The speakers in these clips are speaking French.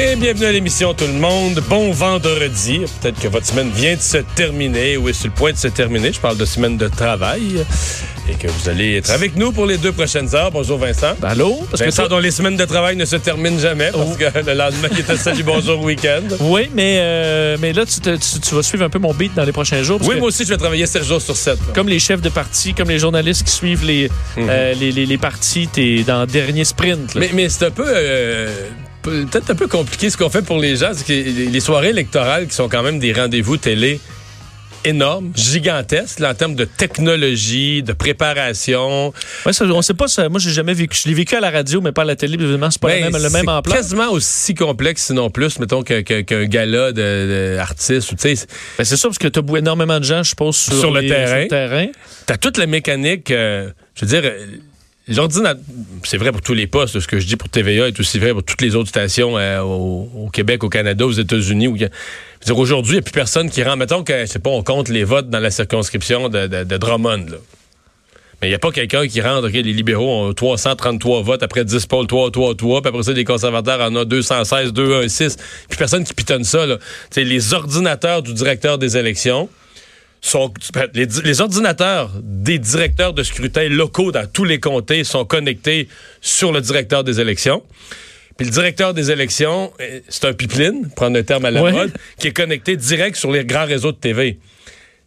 Et bienvenue à l'émission tout le monde. Bon vendredi. Peut-être que votre semaine vient de se terminer ou est sur le point de se terminer. Je parle de semaine de travail et que vous allez être avec nous pour les deux prochaines heures. Bonjour Vincent. Allô? Parce Vincent que dont les semaines de travail ne se terminent jamais parce que le lendemain il était salut bonjour week-end. Oui, mais, euh, mais là tu, te- tu- tu vas suivre un peu mon beat dans les prochains jours. parce Oui, que moi aussi je vais travailler 7 jours sur 7. Comme les chefs de parti, comme les journalistes qui suivent les, euh, les, les, les partis, t'es dans le dernier sprint. là. Mais, mais c'est un peu. euh, Peut-être un peu compliqué ce qu'on fait pour les gens. C'est que les soirées électorales qui sont quand même des rendez-vous télé énormes, gigantesques, là, en termes de technologie, de préparation. Ouais, ça, on sait pas ça. Moi, j'ai jamais vécu. Je l'ai vécu à la radio, mais pas à la télé. Évidemment, c'est pas Ben, le même, le même c'est emploi. quasiment aussi complexe, sinon plus, mettons, qu'un gala de, de artistes. ou, tu sais, Ben, c'est ça, parce que tu as énormément de gens, je suppose, sur, Sur le terrain. sur le terrain. T'as toute la mécanique, euh, je veux dire, l'ordinateur, c'est vrai pour tous les postes, ce que je dis pour TVA est aussi vrai pour toutes les autres stations euh, au, Québec, au Canada, aux États-Unis. aujourd'hui, il n'y a plus personne qui rentre. Mettons que, je sais pas, on compte les votes dans la circonscription de, Drummond. Mais il n'y a pas quelqu'un qui rentre, les libéraux ont 333 votes, après 10 pôles, 3, 3, 3, puis après ça, les conservateurs en ont 216, 2, 1, 6. Puis personne qui pitonne ça, là. Tu sais, les ordinateurs du directeur des élections, sont, les, les ordinateurs des directeurs de scrutin locaux dans tous les comtés sont connectés sur le directeur des élections. Puis le directeur des élections, euh, c'est un pipeline, prendre un terme à la Ouais. mode, qui est connecté direct sur les grands réseaux de TV.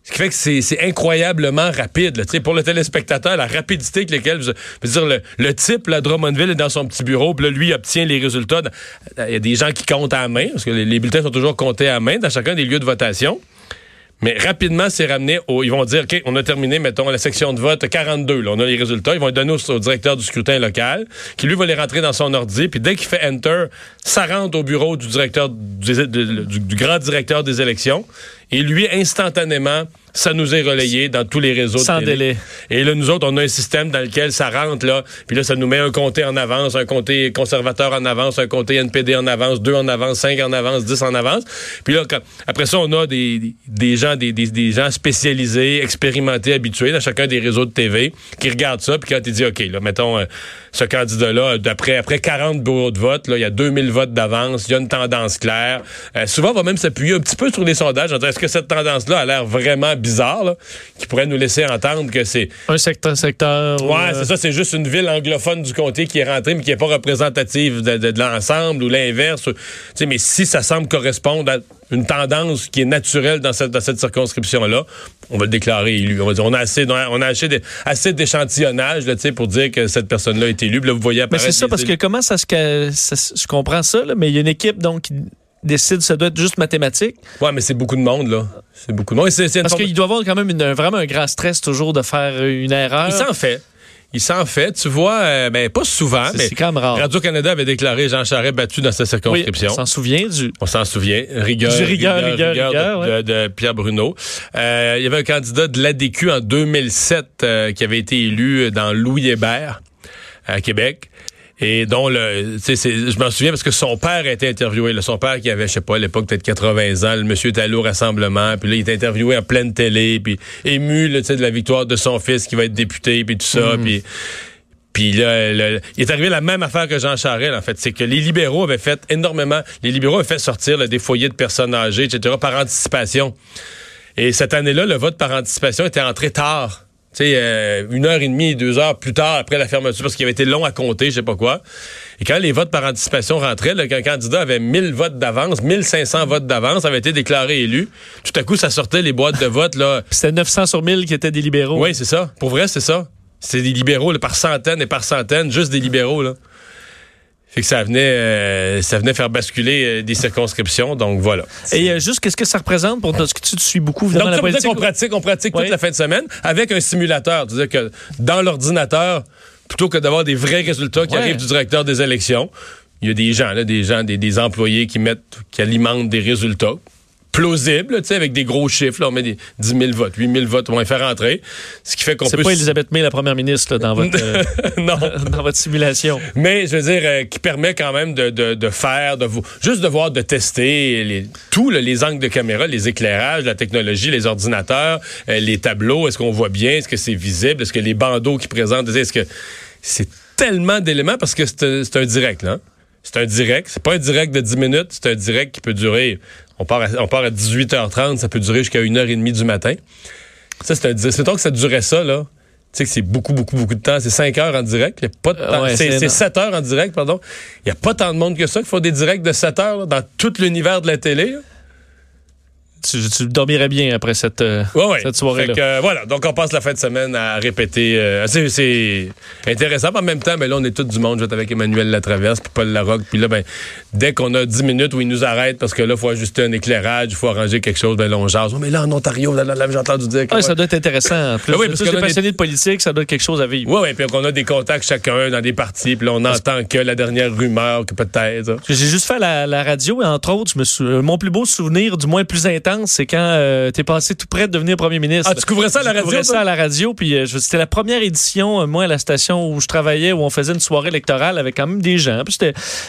Ce qui fait que c'est incroyablement rapide. là. Pour le téléspectateur, la rapidité avec laquelle... Je veux dire, le, le type, là, Drummondville, est dans son petit bureau, puis là, lui obtient les résultats. Il y a des gens qui comptent à la main, parce que les, les bulletins sont toujours comptés à la main dans chacun des lieux de votation. Mais rapidement, c'est ramené au. Ils vont dire, OK, on a terminé, mettons, la section de vote 42. Là, on a les résultats. Ils vont les donner au, directeur du scrutin local, qui lui va les rentrer dans son ordi. Puis dès qu'il fait Enter, ça rentre au bureau du directeur, du grand directeur des élections. Et lui, instantanément, ça nous est relayé dans tous les réseaux. de Sans délai. Et là, nous autres, on a un système dans lequel ça rentre, là. Puis là, ça nous met un comté en avance, un comté conservateur en avance, un comté NPD en avance, deux en avance, cinq en avance, dix en avance. Puis là, quand- après ça, on a des, des- gens, des, des- des gens spécialisés, expérimentés, habitués dans chacun des réseaux de TV qui regardent ça. Puis quand ils disent, OK, là, mettons, euh, ce candidat-là, d'après après 40 bureaux de vote, là, il y a 2000 votes d'avance, il y a une tendance claire. Euh, souvent, on va même s'appuyer un petit peu sur les sondages en disant, que cette tendance-là a l'air vraiment bizarre, là, qui pourrait nous laisser entendre que c'est Un secteur, secteur. Ouais, euh, c'est ça, c'est juste une ville anglophone du comté qui est rentrée, mais qui n'est pas représentative de, de- de l'ensemble ou l'inverse. Mais si ça semble correspondre à une tendance qui est naturelle dans cette, dans cette circonscription-là, on va le déclarer élu. On va dire, on a assez, on a assez, d'échantillonnage pour dire que cette personne-là est élue. Puis là, vous voyez Mais c'est ça, parce que comment ça se. ça je comprends ça, là, mais il y a une équipe donc qui décide, ça doit être juste mathématique. Ouais, mais c'est beaucoup de monde, là. C'est beaucoup de monde. Parce forme- qu'il doit y avoir quand même une- vraiment un grand stress toujours de faire une erreur. Il s'en fait. Il s'en fait. Tu vois, euh, ben, pas souvent, C'est- mais c'est quand même rare. Radio-Canada avait déclaré Jean Charest battu dans sa Oui, circonscription. on s'en souvient du. On s'en souvient. Rigueur, Du rigueur, rigueur, rigueur, de, ouais. de- de Pierre Bruno. Euh, il y avait un candidat de l'ADQ en 2007 euh, qui avait été élu dans Louis Hébert à Québec. Et dont le, tu sais, c'est- je m'en souviens parce que son père a été interviewé. là. son père qui avait, je sais pas, à l'époque peut-être 80 ans. Le monsieur était allé au rassemblement. Puis là, il est interviewé en pleine télé. Puis ému, là, tu sais, de la victoire de son fils qui va être député. Puis tout ça. Mhm. Puis puis là, le- il est arrivé la même affaire que Jean Charest, en fait. C'est que les libéraux avaient fait énormément. Les libéraux avaient fait sortir là, des foyers de personnes âgées, etc., par anticipation. Et cette année-là, le vote par anticipation était entré tard. Tu sais, euh, une heure et demie, deux heures plus tard après la fermeture, parce qu'il avait été long à compter, je sais pas quoi. Et quand les votes par anticipation rentraient, là, qu'un candidat avait 1000 votes d'avance, 1500 votes d'avance, avait été déclaré élu, tout à coup, ça sortait les boîtes de vote. là. C'était 900 sur 1000 qui étaient des libéraux. Oui, c'est ça. Pour vrai, c'est ça. C'est des libéraux là, par centaines et par centaines, juste des libéraux. Là. Fait que ça venait, euh, ça venait faire basculer euh, des circonscriptions. Donc voilà. Et euh, juste, qu'est-ce que ça représente pour toi? Est-ce que tu te suis beaucoup Donc, évidemment la ça veut dire politique? qu'on pratique, on pratique Oui. toute la fin de semaine avec un simulateur. C'est-à-dire que dans l'ordinateur, plutôt que d'avoir des vrais résultats qui Ouais. arrivent du directeur des élections, il y a des gens, là, des gens, des, des employés qui mettent, qui alimentent des résultats plausibles, tu sais, avec des gros chiffres. Là, on met des 10 000 votes, 8 000 votes, on va les faire entrer. Ce qui fait qu'on C'est peut... pas Elisabeth May, la première ministre, là, dans, votre, euh, non. dans votre simulation. Mais je veux dire, euh, qui permet quand même de, de, de faire, de vous, juste de voir, de tester les, tout, là, les angles de caméra, les éclairages, la technologie, les ordinateurs, euh, les tableaux. Est-ce qu'on voit bien? Est-ce que c'est visible? Est-ce que les bandeaux qui présentent, est-ce que c'est tellement d'éléments parce que c'est un- c'est un direct, là. hein? C'est un direct. C'est pas un direct de 10 minutes. C'est un direct qui peut durer. On part à, on part à 18h30. Ça peut durer jusqu'à 1h30 du matin. Ça, c'est un direct. C'est que ça durait ça, là. Tu sais que c'est beaucoup, beaucoup, beaucoup de temps. C'est 5 heures en direct. Il y a pas de Euh, temps. ouais, c'est c'est c'est énorme. 7 heures en direct, pardon. Il n'y a pas tant de monde que ça qui font des directs de 7 heures là, dans tout l'univers de la télé. là. Tu, tu dormirais bien après cette, euh, Ouais, ouais. cette soirée-là. Euh, voilà, donc on passe la fin de semaine à répéter. euh, c'est- intéressant, mais en même temps, ben là, on est tous du monde. Je vais être avec Emmanuel Latraverse, puis Paul Larocque. Puis là, ben, dès qu'on a 10 minutes où ils nous arrêtent parce que là, il faut ajuster un éclairage, il faut arranger quelque chose, ben là, on jase. Oh, mais là, en Ontario, là, là, là, j'ai entendu dire que. Ah, ça doit être intéressant. Plus, oui, parce que t'es là, on est- passionné de politique, ça doit être quelque chose à vivre. Ouais, ouais, puis qu'on a des contacts chacun dans des partis, puis là, on entend que la dernière rumeur, que peut-être. J'ai juste fait la, la radio et entre autres, je me sou- mon plus beau souvenir, du moins plus intense, c'est quand euh, t'es passé tout près de devenir premier ministre. Ah, tu couvrais ça à la Je radio? couvrais toi? ça à la radio, puis euh, je- c'était la première édition, euh, moi, à la station où je travaillais, où on faisait une soirée électorale avec quand même des gens. Puis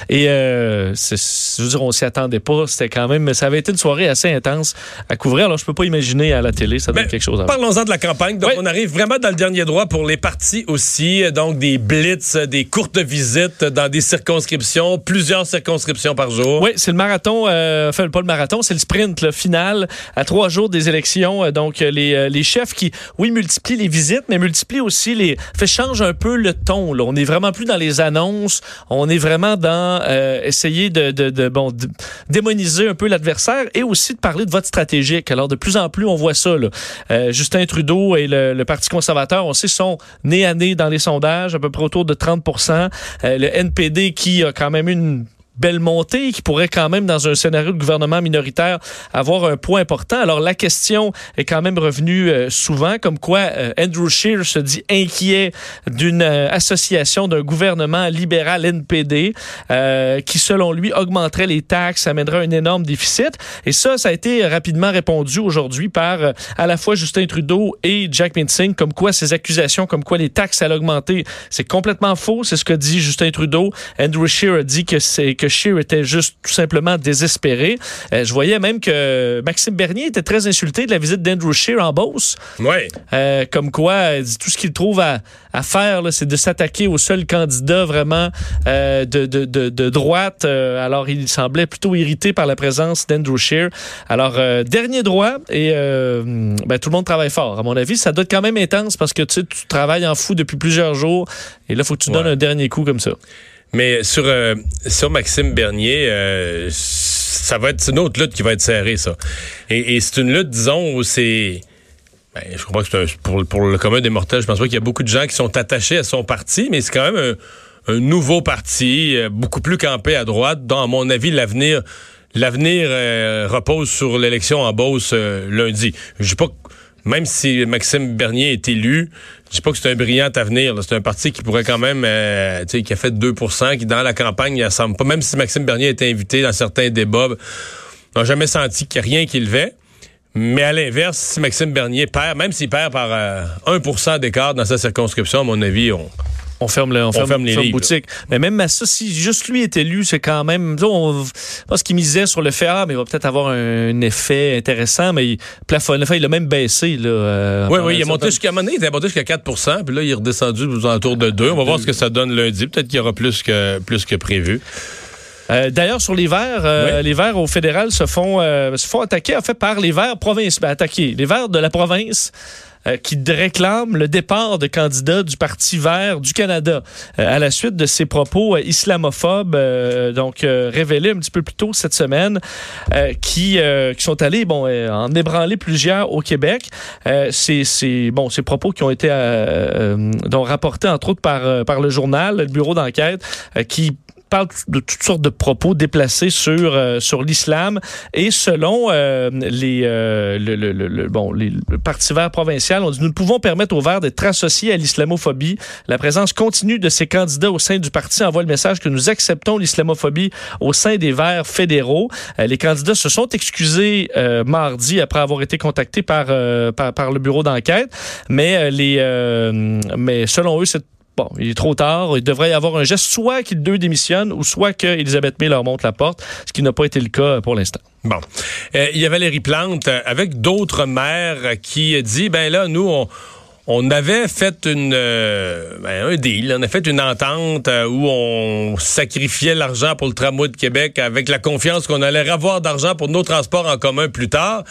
et euh, je veux dire, on s'y attendait pas. C'était quand même, ça avait été une soirée assez intense à couvrir. Alors, je peux pas imaginer à la télé, ça doit Ben, être quelque chose. Parlons-en de la campagne. Donc, Oui. on arrive vraiment dans le dernier droit pour les partis aussi. Donc, des blitz, des courtes visites dans des circonscriptions, plusieurs circonscriptions par jour. Oui, c'est le marathon, euh, enfin pas le marathon, c'est le sprint le final à trois jours des élections. Euh, Donc euh, les, euh, les chefs qui, oui, multiplient les visites, mais multiplient aussi les, fait change un peu le ton. Là. On est vraiment plus dans les annonces, on est vraiment dans euh, essayer de, de, de, bon démoniser un peu l'adversaire et aussi de parler de vote stratégique. Alors de plus en plus on voit ça. Là. Euh, Justin Trudeau et le, le Parti conservateur, on sait, sont nez à nez dans les sondages, à peu près autour de 30% Euh, Le NPD qui a quand même une belle montée qui pourrait quand même, dans un scénario de gouvernement minoritaire, avoir un poids important. Alors, la question est quand même revenue euh, souvent, comme quoi euh, Andrew Scheer se dit inquiet d'une euh, association d'un gouvernement libéral NPD euh, qui, selon lui, augmenterait les taxes, amènerait un énorme déficit. Et ça, ça a été rapidement répondu aujourd'hui par à la fois Justin Trudeau et Jack Minsing, comme quoi ces accusations, comme quoi les taxes allaient augmenter, c'est complètement faux. C'est ce que dit Justin Trudeau. Andrew Scheer a dit que c'est que Scheer était juste tout simplement désespéré. Euh, je voyais même que Maxime Bernier était très insulté de la visite d'Andrew Scheer en Beauce. Ouais. Euh, comme quoi, il dit tout ce qu'il trouve à, à faire, c'est de s'attaquer au seul candidat vraiment euh, de, de, de, de droite. Euh, alors, il semblait plutôt irrité par la présence d'Andrew Scheer. Alors, euh, dernier droit, et euh, ben, tout le monde travaille fort. À mon avis, ça doit être quand même intense parce que tu, sais, tu travailles en fou depuis plusieurs jours, et là, il faut que tu donnes un dernier coup comme ça. Mais sur, euh, sur Maxime Bernier, euh, ça va être une autre lutte qui va être serrée, ça. Et, et c'est une lutte, disons, où c'est. Ben, je comprends que c'est un- pour, pour le commun des mortels, je pense pas qu'il y a beaucoup de gens qui sont attachés à son parti, mais c'est quand même un, un nouveau parti, euh, beaucoup plus campé à droite, dont, à mon avis, l'avenir. L'avenir euh, repose sur l'élection en Beauce euh, lundi. Je dis pas même si Maxime Bernier est élu, je dis pas que c'est un brillant avenir. C'est un parti qui pourrait quand même, euh, tu sais, qui a fait 2% qui dans la campagne, il ressemble pas. Même si Maxime Bernier été invité dans certains débats, on n'a jamais senti qu'il n'y a rien qui le fait. Mais à l'inverse, si Maxime Bernier perd, même s'il perd par euh, 1% d'écart dans sa circonscription, à mon avis, on, On ferme, le, on ferme, ferme les ferme livres, boutique. Mais même à ça, si juste lui est élu, c'est quand même. On, je pense qu'il misait sur le fait, ah, mais il va peut-être avoir un, effet intéressant, mais il plafonne. Enfin, il a même baissé. Là, euh, Oui, oui, il est monté jusqu'à un moment donné, il était monté jusqu'à 4% puis là, il est redescendu aux alentours de 2. On va voir ce que ça donne lundi. Peut-être qu'il y aura plus que, plus que prévu. Euh, D'ailleurs, sur les Verts, euh, Oui. les Verts au fédéral se font, euh, se font attaquer, en fait, par les Verts province. Ben, attaquer. Les Verts de la province euh, qui réclame le départ de candidats du Parti vert du Canada euh, à la suite de ses propos euh, islamophobes, euh, donc révélés un petit peu plus tôt cette semaine, qui, qui sont allés bon, en ébranler plusieurs au Québec. C'est c'est- bon, ces propos qui ont été donc rapportés entre autres par, par le journal, le bureau d'enquête, qui parle de toutes sortes de propos déplacés sur euh, sur l'islam. Et selon euh, les euh, le, le- le- bon les le parti vert provincial on dit nous ne pouvons permettre aux verts d'être associés à l'islamophobie. La présence continue de ces candidats au sein du parti envoie le message que nous acceptons l'islamophobie au sein des verts fédéraux. Euh, les candidats se sont excusés euh, mardi après avoir été contactés par euh, par, par le bureau d'enquête. Mais les mais selon eux c'est Bon, il est trop tard. Il devrait y avoir un geste, soit qu'ils deux démissionnent ou soit qu'Elisabeth May leur monte la porte, ce qui n'a pas été le cas pour l'instant. Bon. Euh, il y a Valérie Plante euh, avec d'autres maires euh, qui dit, ben là, nous, on, on avait fait une, ben, un deal, on a fait une entente où on sacrifiait l'argent pour le tramway de Québec avec la confiance qu'on allait avoir d'argent pour nos transports en commun plus tard.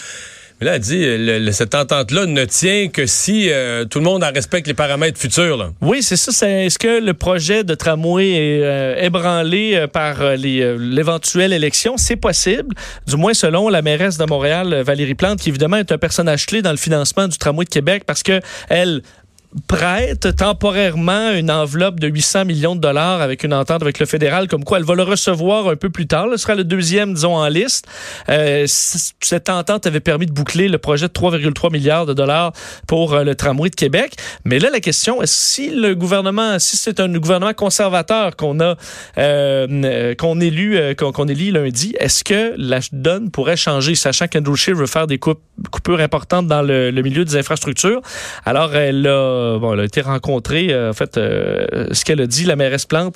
Mais là, elle dit, le- le- cette entente-là ne tient que si euh, tout le monde en respecte les paramètres futurs. Là. Oui, c'est ça. Est-ce que le projet de tramway est euh, ébranlé euh, par euh, euh, l'éventuelle élection? C'est possible, du moins selon la mairesse de Montréal, euh, Valérie Plante, qui évidemment est un personnage clé dans le financement du tramway de Québec parce que elle prête temporairement une enveloppe de 800 millions de dollars avec une entente avec le fédéral, comme quoi elle va le recevoir un peu plus tard. Ce sera le deuxième, disons, en liste. Euh, cette entente avait permis de boucler le projet de 3,3 milliards de dollars pour euh, le tramway de Québec. Mais là, la question est si le gouvernement, si c'est un gouvernement conservateur qu'on a, euh, qu'on élu, qu'on élit lundi, est-ce que la donne pourrait changer, sachant qu'Andrew Scheer veut faire des coupures importantes dans le, le milieu des infrastructures? Alors, elle a, bon, elle a été rencontrée, euh, en fait, euh, ce qu'elle a dit, la mairesse Plante,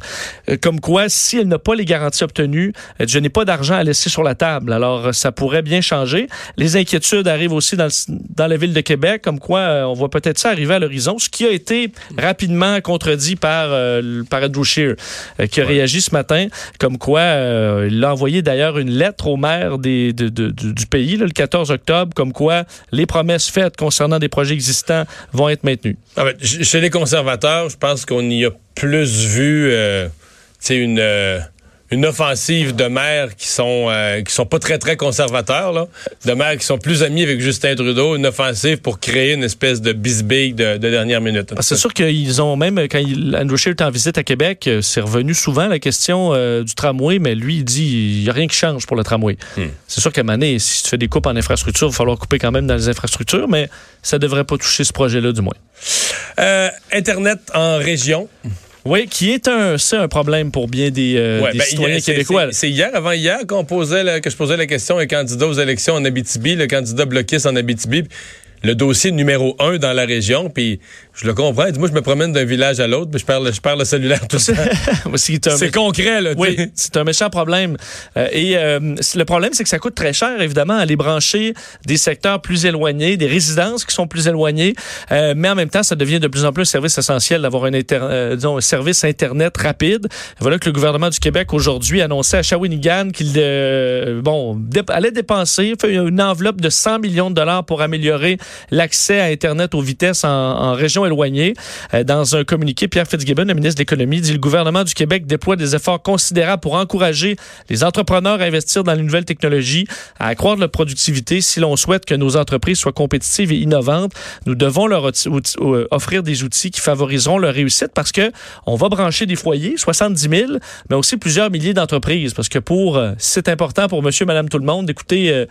euh, comme quoi, si elle n'a pas les garanties obtenues, euh, je n'ai pas d'argent à laisser sur la table. Alors, euh, ça pourrait bien changer. Les inquiétudes arrivent aussi dans, le- dans la ville de Québec, comme quoi euh, on voit peut-être ça arriver à l'horizon, ce qui a été rapidement contredit par, euh, par Andrew Scheer, euh, qui a réagi ce matin, comme quoi euh, il a envoyé d'ailleurs une lettre au maire des, de- de- du, du pays, là, le 14 octobre, comme quoi les promesses faites concernant des projets existants vont être maintenues. Ah ben, ch- chez les conservateurs, je pense qu'on y a plus vu euh, une, euh, une offensive de maires qui sont euh, qui sont pas très très conservateurs, là. de maires qui sont plus amis avec Justin Trudeau, une offensive pour créer une espèce de bisbille de, de dernière minute. C'est sûr qu'ils ont même, quand il, Andrew Scheer est en visite à Québec, euh, c'est revenu souvent la question euh, du tramway, mais lui, il dit il n'y a rien qui change pour le tramway. C'est sûr qu'à donné, si tu fais des coupes en infrastructure, il va falloir couper quand même dans les infrastructures, mais ça ne devrait pas toucher ce projet-là, du moins. Euh, Internet en région. Oui, qui est un, c'est un problème pour bien des, euh, Ouais, des ben, citoyens québécois. c'est- C'est hier, avant hier, qu'on posait la- que je posais la question à un candidat aux élections en Abitibi, le candidat bloquiste en Abitibi. Le dossier numéro un dans la région, puis je le comprends. Moi, je me promène d'un village à l'autre, puis je perds le, je perds le cellulaire tout temps. C'est concret, là. tu Oui, c'est un méchant problème. Euh, et euh, le problème, c'est que ça coûte très cher, évidemment, aller brancher des secteurs plus éloignés, des résidences qui sont plus éloignées. Euh, mais en même temps, ça devient de plus en plus un service essentiel d'avoir un, euh, disons, un service Internet rapide. Voilà que le gouvernement du Québec, aujourd'hui, annonçait à Shawinigan qu'il euh, bon, allait dépenser une enveloppe de 100 millions de dollars pour améliorer l'accès à Internet aux vitesses en, en région éloignée. Euh, dans un communiqué, Pierre Fitzgibbon, le ministre de l'Économie, dit le gouvernement du Québec déploie des efforts considérables pour encourager les entrepreneurs à investir dans les nouvelles technologies, à accroître leur productivité. Si l'on souhaite que nos entreprises soient compétitives et innovantes, nous devons leur euh, offrir des outils qui favoriseront leur réussite parce que on va brancher des foyers, 70 000, mais aussi plusieurs milliers d'entreprises. Parce que pour, euh, c'est important pour monsieur, madame, tout le monde d'écouter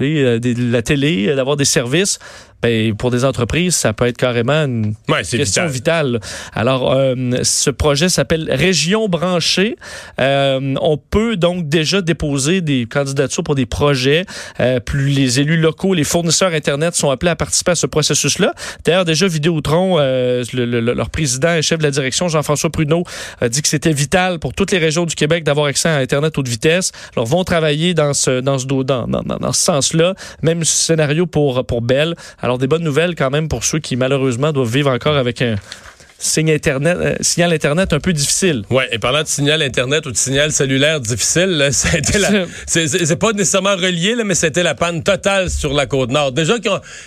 euh, la télé, euh, d'avoir des services. Ben, pour des entreprises, ça peut être carrément une Ouais, question vital. vitale. Alors, euh, ce projet s'appelle Région branchée. Euh, on peut donc déjà déposer des candidatures pour des projets. Euh, plus les élus locaux, les fournisseurs Internet sont appelés à participer à ce processus-là. D'ailleurs, déjà, Vidéotron, le- le- le- leur président et chef de la direction, Jean-François Pruneau, a dit que c'était vital pour toutes les régions du Québec d'avoir accès à Internet haute vitesse. Alors, vont travailler dans ce, dans ce, dans- dans ce sens-là. Même scénario pour, pour Bell. Alors, des bonnes nouvelles quand même pour ceux qui, malheureusement, doivent vivre encore avec un, signe Internet, euh, signal Internet un peu difficile. Oui, et parlant de signal Internet ou de signal cellulaire difficile, c'est- pas nécessairement relié, là, mais c'était la panne totale sur la côte nord. Déjà,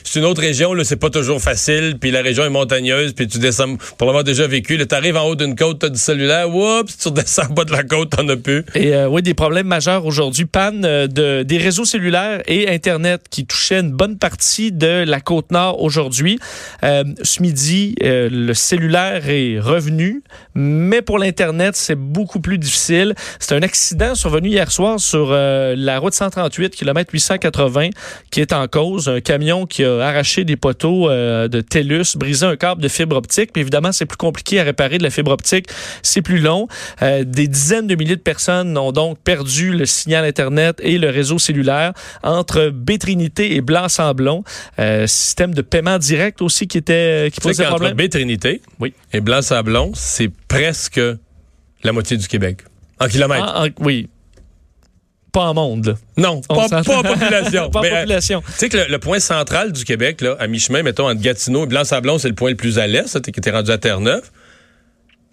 c'est une autre région, c'est pas toujours facile, puis la région est montagneuse, puis tu descends, pour l'avoir déjà vécu, là, t'arrives en haut d'une côte, t'as du cellulaire, oups, tu redescends en bas de la côte, t'en as plus. Et euh, oui, des problèmes majeurs aujourd'hui. Panne euh, de, des réseaux cellulaires et Internet qui touchaient une bonne partie de la côte nord aujourd'hui. Euh, ce midi, le cellulaire est revenu, mais pour l'Internet, c'est beaucoup plus difficile. C'est un accident survenu hier soir sur euh, la route 138, kilomètre 880, qui est en cause. Un camion qui a arraché des poteaux euh, de TELUS, brisé un câble de fibre optique. Puis évidemment, c'est plus compliqué à réparer de la fibre optique. C'est plus long. Euh, des dizaines de milliers de personnes ont donc perdu le signal Internet et le réseau cellulaire entre Bétrinité et Blanc-Sablon. Euh, système de paiement direct aussi qui était qui posait problème. Baie-Trinité Oui. Et Blanc-Sablon, c'est presque la moitié du Québec. En kilomètres. Ah, oui. Pas en monde. là. non, On pas, en population. Pas en euh, population. Tu sais que le, le point central du Québec, là, à mi-chemin, mettons, entre Gatineau et Blanc-Sablon, c'est le point le plus à l'est, t'es, t'es rendu à Terre-Neuve. Tu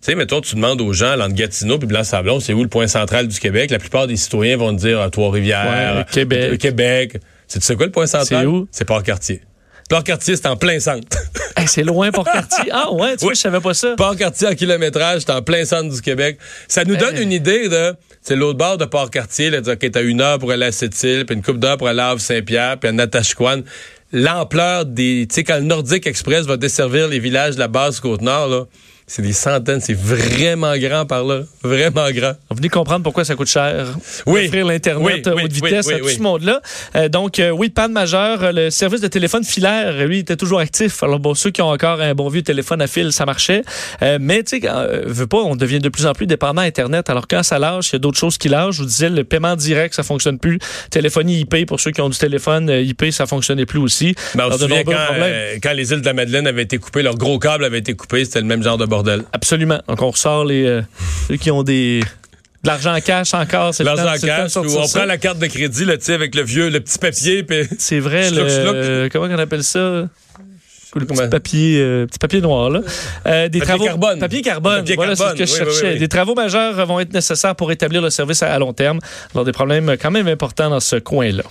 sais, mettons, tu demandes aux gens, entre Gatineau et Blanc-Sablon, c'est où le point central du Québec? La plupart des citoyens vont te dire à Trois-Rivières, Ouais, Québec. Québec. C'est, tu sais quoi le point central? C'est où? C'est Port-Cartier. Port-Cartier, c'est en plein centre. Hey, c'est loin pour quartier. Ah ouais, tu vois, Oui. je savais pas ça. Port-Cartier en kilométrage, c'est en plein centre du Québec. Ça nous donne Eh. une idée de, c'est l'autre bord de Port-Cartier, là, OK, t'as une heure pour aller à Sept-Îles, puis une coupe d'heure pour aller à Havre-Saint-Pierre, puis à Natashquan. L'ampleur des, tu sais, quand le Nordic Express va desservir les villages de la base Côte-Nord, là, c'est des centaines, c'est vraiment grand par là, vraiment grand. On venait comprendre pourquoi ça coûte cher. Oui. Offrir l'Internet Oui, euh, oui, haute vitesse oui, à tout ce monde-là. Euh, donc, euh, oui, panne majeure. Le service de téléphone filaire, lui, était toujours actif. Alors, bon, ceux qui ont encore un bon vieux téléphone à fil, ça marchait. Euh, mais, tu sais, veut pas, on devient de plus en plus dépendant Internet. Alors, quand ça lâche, il y a d'autres choses qui lâchent. Je vous disais, le paiement direct, ça fonctionne plus. Téléphonie IP, pour ceux qui ont du téléphone IP, ça fonctionnait plus aussi. Ben, on Alors, se de quand, quand les îles de la Madeleine avaient été coupées, leur gros câble avait été coupé, c'était le même genre de bordel. Absolument. Donc, on ressort les, euh, ceux qui ont des, de l'argent en cash encore. C'est L'argent de cash, ou on ça. prend la carte de crédit, là, tu sais, avec le vieux, le petit papier, puis C'est vrai, le, euh, comment on appelle ça? Le petit Comment? papier, euh, petit papier noir, là. Euh, des Papier travaux, carbone. Papier carbone. Papier voilà, carbone, ce que je oui, cherchais. oui. Des travaux majeurs vont être nécessaires pour établir le service à, à long terme. Alors, des problèmes quand même importants dans ce coin-là.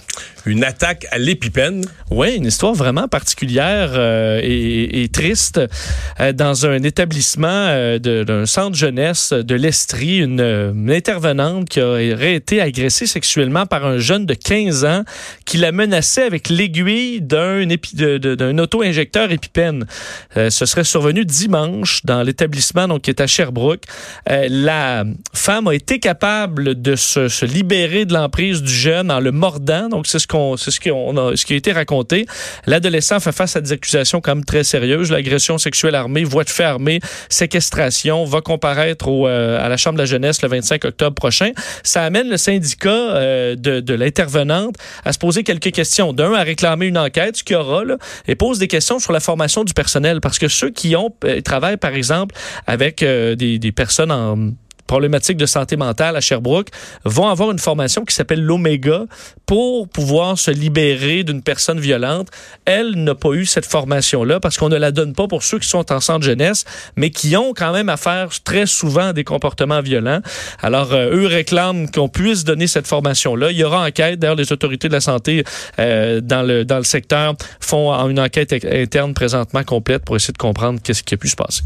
une attaque à l'épipène. Oui, une histoire vraiment particulière euh, et, et triste. Dans un établissement d'un centre jeunesse de l'Estrie, une, une intervenante qui aurait été agressée sexuellement par un jeune de 15 ans qui la menaçait avec l'aiguille d'un épi- Euh, ce serait survenu dimanche dans l'établissement qui est à Sherbrooke. Euh, la femme a été capable de se, libérer de l'emprise du jeune en le mordant. Donc c'est ce qu'on ce qu'on a ce qui a été raconté. L'adolescent fait face à des accusations quand même très sérieuses, l'agression sexuelle armée, voie de fait armée, séquestration, va comparaître euh, à la chambre de la jeunesse le 25 octobre prochain. Ça amène le syndicat de, l'intervenante à se poser quelques questions. D'un, à réclamer une enquête, ce qu'il y aura, et pose des questions sur la formation du personnel. Parce que ceux qui ont euh, travaillent, par exemple, avec euh, des, des personnes en problématiques de santé mentale à Sherbrooke vont avoir une formation qui s'appelle l'Oméga pour pouvoir se libérer d'une personne violente. Elle n'a pas eu cette formation-là parce qu'on ne la donne pas pour ceux qui sont en centre jeunesse, mais qui ont quand même affaire très souvent à des comportements violents. Alors, euh, eux réclament qu'on puisse donner cette formation-là. Il y aura enquête. D'ailleurs, les autorités de la santé euh, dans, le, dans le secteur font une enquête interne présentement complète pour essayer de comprendre qu'est-ce qui a pu se passer.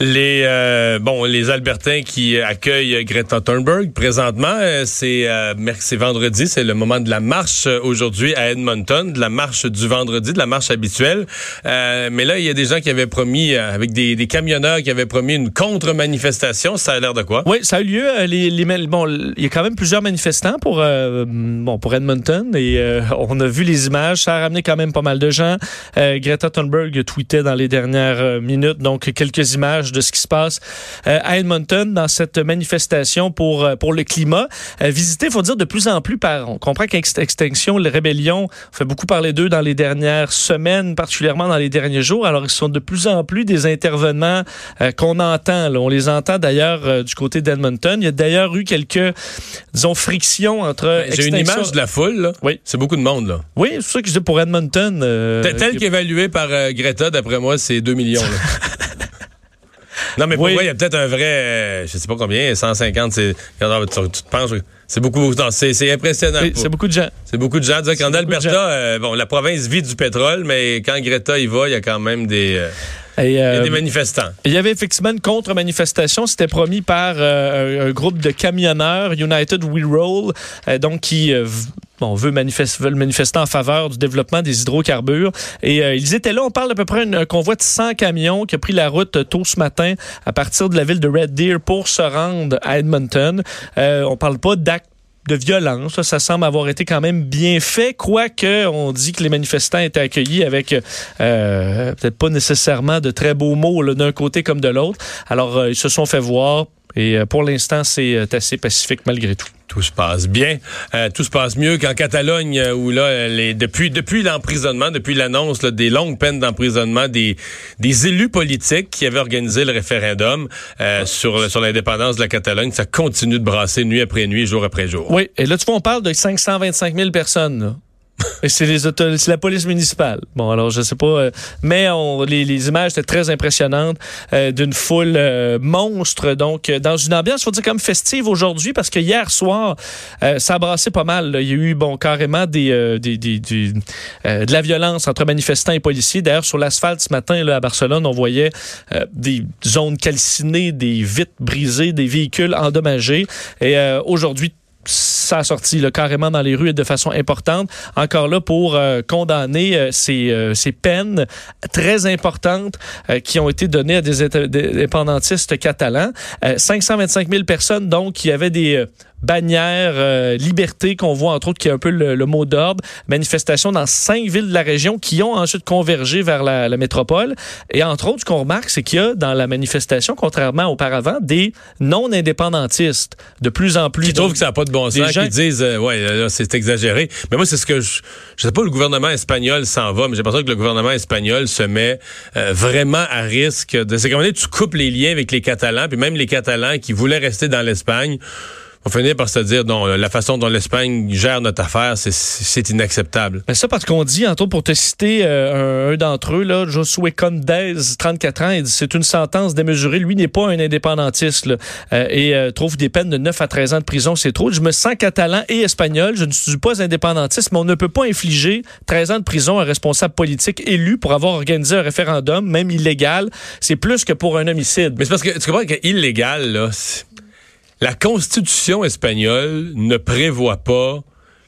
Les euh, bon, les Albertains qui accueillent Greta Thunberg présentement, euh, c'est euh, vendredi, c'est le moment de la marche euh, aujourd'hui à Edmonton, de la marche du vendredi, de la marche habituelle. Euh, mais là, il y a des gens qui avaient promis, euh, avec des, camionneurs qui avaient promis une contre-manifestation. Ça a l'air de quoi? Oui, ça a eu lieu. Les, les, bon, il y a quand même plusieurs manifestants pour, bon, pour Edmonton et on a vu les images. Ça a ramené quand même pas mal de gens. Greta Thunberg tweetait dans les dernières minutes donc quelques images de ce qui se passe euh, à Edmonton dans cette manifestation pour, euh, pour le climat. Euh, visité, il faut dire, de plus en plus par... On comprend qu'Extinction, les rébellions, on fait beaucoup parler d'eux dans les dernières semaines, particulièrement dans les derniers jours. Alors, ils sont de plus en plus des intervenants qu'on entend. là. On les entend d'ailleurs du côté d'Edmonton. Il y a d'ailleurs eu quelques, disons, frictions entre... Ben, J'ai une image de la foule. Là. Oui. C'est beaucoup de monde. là. Oui, c'est ça que je dis pour Edmonton. euh, Tel- Tel qu'évalué par euh, Greta, d'après moi, c'est 2 millions. là. Non, mais pour Oui. moi, il y a peut-être un vrai, euh, je sais pas combien, 150, c'est, quand tu, tu te penses, c'est beaucoup, c'est, c'est impressionnant. C'est beaucoup de gens. C'est beaucoup de gens. Dire qu'en Alberta, euh, bon, la province vit du pétrole, mais quand Greta y va, il y a quand même des, euh, Et, il y a des manifestants. Il y avait effectivement une contre-manifestation. C'était promis par euh, un, un groupe de camionneurs, United We Roll, euh, donc qui euh, bon, veut manifest- veulent manifester en faveur du développement des hydrocarbures. Et euh, ils étaient là. On parle d'à peu près d'un convoi de 100 camions qui a pris la route tôt ce matin à partir de la ville de Red Deer pour se rendre à Edmonton. Euh, on parle pas d'actes de violence. Ça, semble avoir été quand même bien fait, quoique on dit que les manifestants étaient accueillis avec euh, peut-être pas nécessairement de très beaux mots d'un côté comme de l'autre. Alors, euh, ils se sont fait voir et euh, pour l'instant, c'est euh, assez pacifique malgré tout. Tout se passe bien. Euh, tout se passe mieux qu'en Catalogne, euh, où là, les, depuis, depuis l'emprisonnement, depuis l'annonce des longues peines d'emprisonnement des, des élus politiques qui avaient organisé le référendum euh, sur, sur l'indépendance de la Catalogne, ça continue de brasser nuit après nuit, jour après jour. Oui, et là, tu vois, on parle de 525 000 personnes. C'est les c'est la police municipale. Bon, alors je sais pas, euh, mais on, les, les images étaient très impressionnantes euh, d'une foule euh, monstre. Donc, euh, dans une ambiance, faut dire comme festive aujourd'hui, parce que hier soir, euh, ça a pas mal. là. Il y a eu bon carrément des, euh, des, des- euh, de la violence entre manifestants et policiers. D'ailleurs, sur l'asphalte ce matin là, à Barcelone, on voyait des zones calcinées, des vitres brisées, des véhicules endommagés. Et aujourd'hui ça a sorti carrément dans les rues et de façon importante. Encore là pour euh, condamner euh, ces, euh, ces peines très importantes qui ont été données à des indépendantistes catalans. Euh, 525 000 personnes donc qui avaient des bannières euh, liberté qu'on voit entre autres qui est un peu le, le mot d'ordre. Manifestations dans cinq villes de la région qui ont ensuite convergé vers la, la métropole. Et entre autres, ce qu'on remarque, c'est qu'il y a dans la manifestation, contrairement auparavant, des non-indépendantistes de plus en plus. Qui trouvent que ça n'a pas de bon sens, gens- qui disent, euh, ouais, c'est exagéré. Mais moi, c'est ce que je, je sais pas où le gouvernement espagnol s'en va, mais j'ai l'impression que le gouvernement espagnol se met euh, vraiment à risque de, c'est comme tu coupes les liens avec les Catalans, puis même les Catalans qui voulaient rester dans l'Espagne, vont finir par se dire, non, la façon dont l'Espagne gère notre affaire, c'est- c'est inacceptable. Mais ça, parce qu'on dit, entre autres, pour te citer euh, un, un d'entre eux, là, Josué Condez, 34 ans, il dit c'est une sentence démesurée. Lui n'est pas un indépendantiste là, euh, et euh, trouve des peines de 9 à 13 ans de prison. C'est trop. Je me sens catalan et espagnol. Je ne suis pas indépendantiste, mais on ne peut pas infliger 13 ans de prison à un responsable politique élu pour avoir organisé un référendum, même illégal. C'est plus que pour un homicide. Mais c'est parce que tu comprends que illégal, là, c'est- la Constitution espagnole ne prévoit pas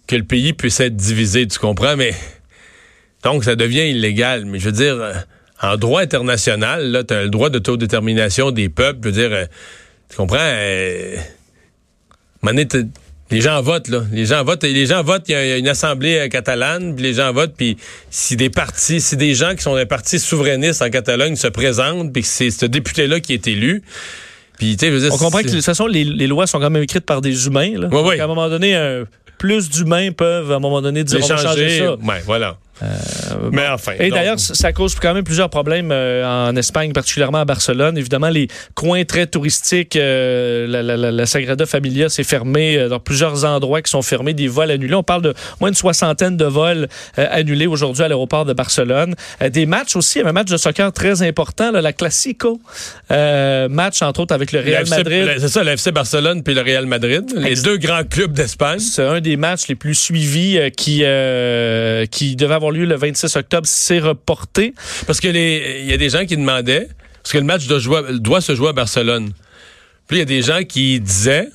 que le pays puisse être divisé, tu comprends? Mais donc ça devient illégal. Mais je veux dire, euh, en droit international, tu as le droit d'autodétermination des peuples. Je veux dire, euh, tu comprends? Euh, les gens votent, là. Les gens votent. Les gens votent. Il y a- une assemblée catalane, puis les gens votent. Puis si des partis, si des gens qui sont des partis souverainistes en Catalogne se présentent, puis c'est ce député-là qui est élu, puis tu sais, On comprend que de toute façon, les, les lois sont quand même écrites par des humains. Là. Donc, ouais. À un moment donné, un- plus d'humains peuvent, à un moment donné, dire on va changer ça. Ouais, voilà. Mais enfin. Et donc- d'ailleurs, ça cause quand même plusieurs problèmes euh, en Espagne, particulièrement à Barcelone. Évidemment, les coins très touristiques, euh, la, la- la- Sagrada Familia s'est fermée euh, dans plusieurs endroits qui sont fermés, des vols annulés. On parle de moins d'une soixantaine de vols euh, annulés aujourd'hui à l'aéroport de Barcelone. Euh, des matchs aussi, il y avait un match de soccer très important, là, la Classico. Euh, match, entre autres, avec le le Real FC Madrid. C'est ça, le FC Barcelone puis le Real Madrid, les Ex- deux grands clubs d'Espagne. C'est un des matchs les plus suivis euh, qui, euh, qui devait avoir lieu le 26 octobre. C'est reporté. Parce que il y a des gens qui demandaient, parce que le match doit, se jouer à Barcelone. Puis il y a des gens qui disaient,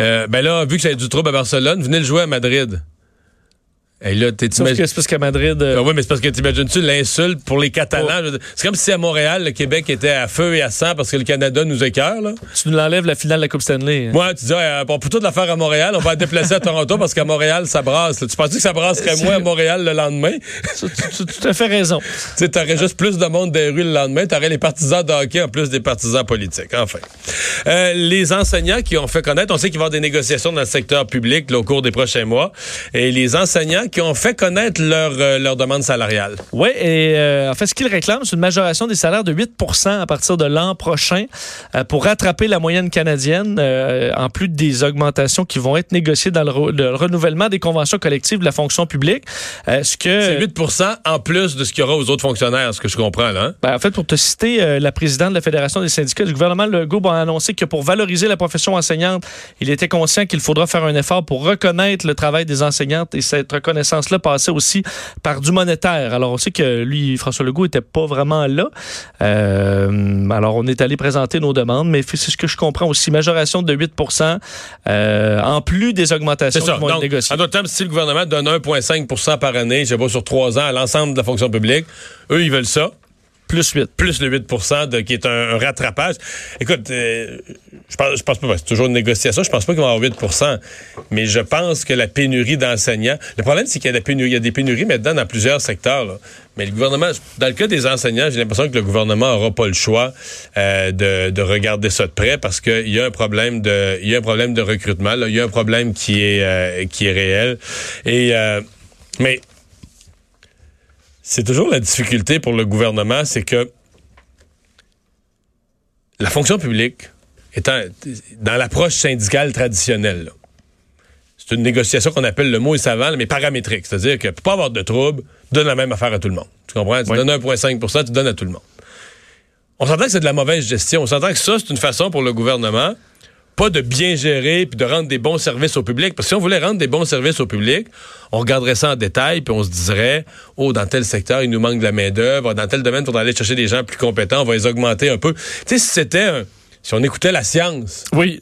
euh, ben là, vu que ça a du trouble à Barcelone, venez le jouer à Madrid. Et là, que c'est parce qu'à Madrid, euh, Ben oui, mais c'est parce que t'imagines-tu l'insulte pour les Catalans? C'est comme si à Montréal, le Québec était à feu et à sang parce que le Canada nous écœure, là. tu nous l'enlèves la finale de la Coupe Stanley. Moi, tu dis, ouais, on peut tout la faire à Montréal, on va la déplacer à Toronto parce qu'à Montréal, ça brasse. là. Tu penses que ça brasserait moins à Montréal le lendemain? Tu tu- tu- tu as fait raison. tu sais, t'aurais juste plus de monde des rues le lendemain, t'aurais les partisans de hockey en plus des partisans politiques. Enfin. Euh, les enseignants qui ont fait connaître, on sait qu'il va y avoir des négociations dans le secteur public là, au cours des prochains mois, et les enseignants qui ont fait connaître leur, euh, leur demande salariale. Oui, et euh, en fait, ce qu'ils réclament, c'est une majoration des salaires de 8% à partir de l'an prochain euh, pour rattraper la moyenne canadienne, euh, en plus des augmentations qui vont être négociées dans le, re- le renouvellement des conventions collectives de la fonction publique. Euh, ce que C'est 8% en plus de ce qu'il y aura aux autres fonctionnaires, ce que je comprends, là. hein? Ben, en fait, pour te citer, la présidente de la Fédération des syndicats du gouvernement Legault a annoncé que pour valoriser la profession enseignante, il était conscient qu'il faudra faire un effort pour reconnaître le travail des enseignantes et cette reconnaissance-là passait aussi par du monétaire. Alors, on sait que lui, François Legault, était pas vraiment là. Euh, alors, on est allé présenter nos demandes, mais c'est ce que je comprends aussi. Majoration de 8% euh, en plus des augmentations qui vont être Donc, négociées. en d'autres termes, si le gouvernement donne 1,5% par année, je sais pas, sur trois ans à l'ensemble de la fonction publique, eux, ils veulent ça. Plus 8. plus le 8 de, qui est un, rattrapage. Écoute, euh, je pense, je pense pas, c'est toujours une négociation, je pense pas qu'ils vont avoir 8% mais je pense que la pénurie d'enseignants, le problème, c'est qu'il y a, la pénurie, il y a des pénuries maintenant dans plusieurs secteurs, mais le gouvernement, dans le cas des enseignants, j'ai l'impression que le gouvernement aura pas le choix euh, de, de regarder ça de près parce qu'il y a un problème de, il y a un problème de recrutement, il y a un problème qui est, euh, qui est réel. Et, mais c'est toujours la difficulté pour le gouvernement, c'est que la fonction publique étant dans l'approche syndicale traditionnelle, c'est une négociation qu'on appelle le mot est savant, mais paramétrique. C'est-à-dire que pour pas avoir de trouble, donne la même affaire à tout le monde. Tu comprends? Tu Oui. donnes 1,5% tu donnes à tout le monde. On s'entend que c'est de la mauvaise gestion. On s'entend que ça, c'est une façon pour le gouvernement pas de bien gérer puis de rendre des bons services au public. Parce que si on voulait rendre des bons services au public, on regarderait ça en détail puis on se dirait, oh, dans tel secteur, il nous manque de la main-d'œuvre. Dans tel domaine, il faudra aller chercher des gens plus compétents. On va les augmenter un peu. Tu sais, si c'était un- si on écoutait la science. Oui.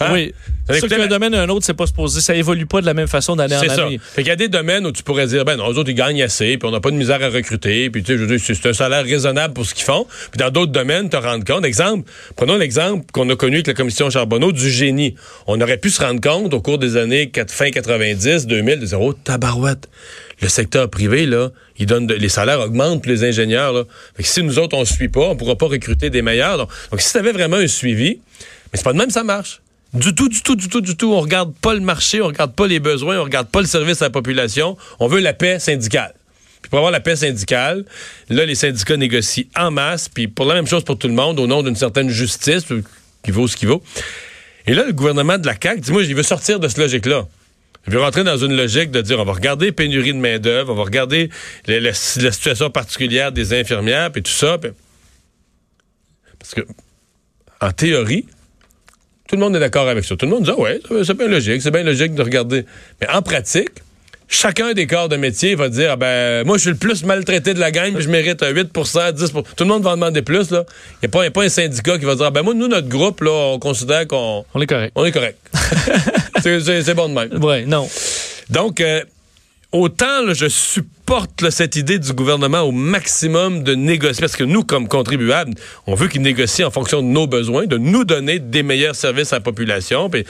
Hein, Oui. C'est qu'un la- domaine à un autre, c'est pas supposé. Ça évolue pas de la même façon d'année en C'est ça. année. Fait qu'il y a des domaines où tu pourrais dire, ben non, eux autres, ils gagnent assez, puis on n'a pas de misère à recruter, puis tu sais, je veux dire, c'est un salaire raisonnable pour ce qu'ils font. Puis dans d'autres domaines, te rendre compte. Exemple, prenons l'exemple qu'on a connu avec la commission Charbonneau du génie. On aurait pu se rendre compte au cours des années fin 90, 2000, de dire, oh, tabarouette. Le secteur privé, là, il donne de- les salaires augmentent pour les ingénieurs, là. Fait que si nous autres, on ne suit pas, on pourra pas recruter des meilleurs. Donc, donc si tu avais vraiment un suivi, mais c'est pas de même, ça marche. Du tout, du tout, du tout, du tout. On regarde pas le marché, on regarde pas les besoins, on regarde pas le service à la population. On veut la paix syndicale. Puis pour avoir la paix syndicale, là, les syndicats négocient en masse, puis pour la même chose pour tout le monde, au nom d'une certaine justice, euh, qui vaut ce qui vaut. Et là, le gouvernement de la CAQ dit, moi, il veut sortir de cette logique-là. Il veut rentrer dans une logique de dire, on va regarder pénurie de main-d'œuvre, on va regarder la, situation particulière des infirmières, puis tout ça. Parce que, en théorie, tout le monde est d'accord avec ça. Tout le monde dit, ah ouais, c'est bien logique, c'est bien logique de regarder. Mais en pratique, chacun des corps de métier va dire, ah ben, moi, je suis le plus maltraité de la gang, puis je mérite un 8% 10% Tout le monde va en demander plus, là. Il n'y a, pas- y a pas un syndicat qui va dire, ah ben, moi, nous, notre groupe, là, on considère qu'on On est correct. on est correct. c'est bon de même. Ouais, non. Donc, euh, autant là, je supporte là, cette idée du gouvernement au maximum de négocier, parce que nous, comme contribuables, on veut qu'ils négocient en fonction de nos besoins, de nous donner des meilleurs services à la population, puis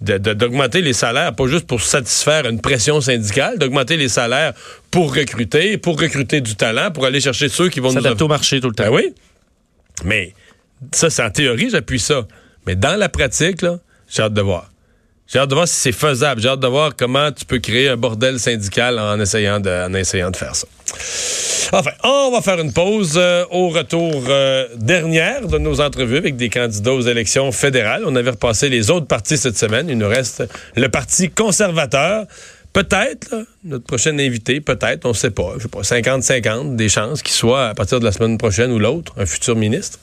d'augmenter les salaires, pas juste pour satisfaire une pression syndicale, d'augmenter les salaires pour recruter, pour recruter du talent, pour aller chercher ceux qui vont nous S'adapter au marché tout le temps. ben oui. Mais ça, c'est en théorie, j'appuie ça. Mais dans la pratique, j'ai hâte de voir. J'ai hâte de voir si c'est faisable. J'ai hâte de voir comment tu peux créer un bordel syndical en essayant de, en essayant de faire ça. Enfin, on va faire une pause euh, au retour euh, dernière de nos entrevues avec des candidats aux élections fédérales. On avait repassé les autres partis cette semaine. Il nous reste le Parti conservateur. Peut-être, notre prochain invité, peut-être, on ne sait pas, je sais pas, 50-50 des chances qu'il soit à partir de la semaine prochaine ou l'autre, un futur ministre.